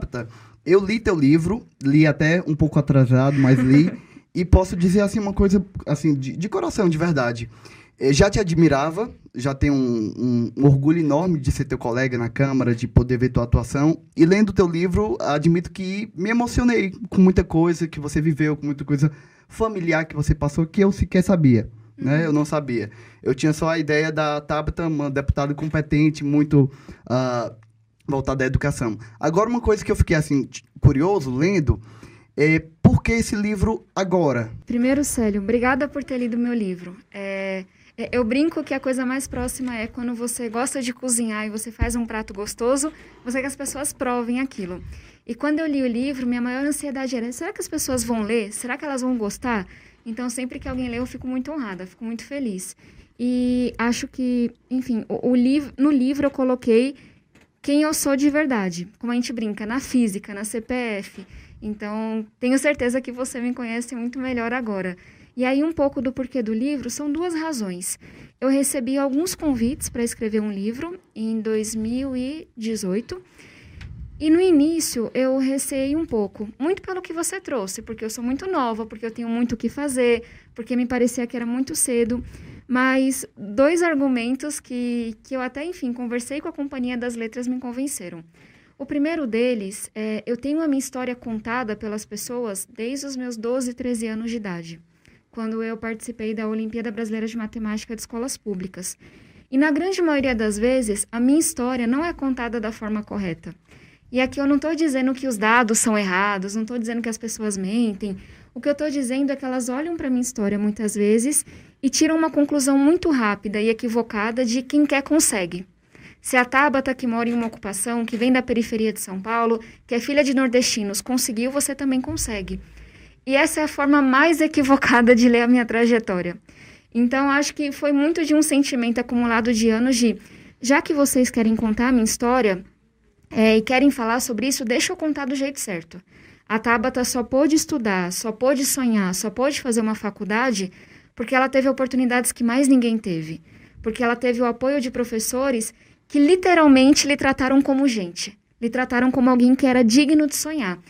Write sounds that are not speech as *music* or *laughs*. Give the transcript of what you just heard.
Tabata, eu li teu livro, li até um pouco atrasado, mas li. *laughs* e posso dizer assim uma coisa assim de, de coração, de verdade. Eu já te admirava, já tenho um, um, orgulho enorme de ser teu colega na Câmara, de poder ver tua atuação. E lendo teu livro, admito que me emocionei com muita coisa que você viveu, com muita coisa familiar que você passou que eu sequer sabia. Né? Eu não sabia. Eu tinha só a ideia da Tabata, uma deputada competente, muito uh, voltada à educação. Agora, uma coisa que eu fiquei assim curioso lendo é por que esse livro agora? Primeiro, Célio, obrigada por ter lido meu livro. É, é, eu brinco que a coisa mais próxima é quando você gosta de cozinhar e você faz um prato gostoso, você quer que as pessoas provem aquilo. E quando eu li o livro, minha maior ansiedade era: será que as pessoas vão ler? Será que elas vão gostar? Então, sempre que alguém lê, eu fico muito honrada, fico muito feliz. E acho que, enfim, o, o livro, no livro eu coloquei quem eu sou de verdade. Como a gente brinca, na física, na CPF. Então, tenho certeza que você me conhece muito melhor agora. E aí, um pouco do porquê do livro são duas razões. Eu recebi alguns convites para escrever um livro em 2018. E no início eu receei um pouco, muito pelo que você trouxe, porque eu sou muito nova, porque eu tenho muito o que fazer, porque me parecia que era muito cedo. Mas dois argumentos que, que eu até, enfim, conversei com a Companhia das Letras me convenceram. O primeiro deles é eu tenho a minha história contada pelas pessoas desde os meus 12, 13 anos de idade quando eu participei da Olimpíada Brasileira de Matemática de Escolas Públicas. E na grande maioria das vezes, a minha história não é contada da forma correta. E aqui eu não estou dizendo que os dados são errados, não estou dizendo que as pessoas mentem. O que eu estou dizendo é que elas olham para minha história muitas vezes e tiram uma conclusão muito rápida e equivocada de quem quer consegue. Se a Tabata, que mora em uma ocupação, que vem da periferia de São Paulo, que é filha de nordestinos, conseguiu, você também consegue. E essa é a forma mais *laughs* equivocada de ler a minha trajetória. Então, acho que foi muito de um sentimento acumulado de anos de, já que vocês querem contar a minha história é, e querem falar sobre isso, deixa eu contar do jeito certo. A Tabata só pôde estudar, só pôde sonhar, só pôde fazer uma faculdade porque ela teve oportunidades que mais ninguém teve. Porque ela teve o apoio de professores que literalmente lhe trataram como gente, lhe trataram como alguém que era digno de sonhar.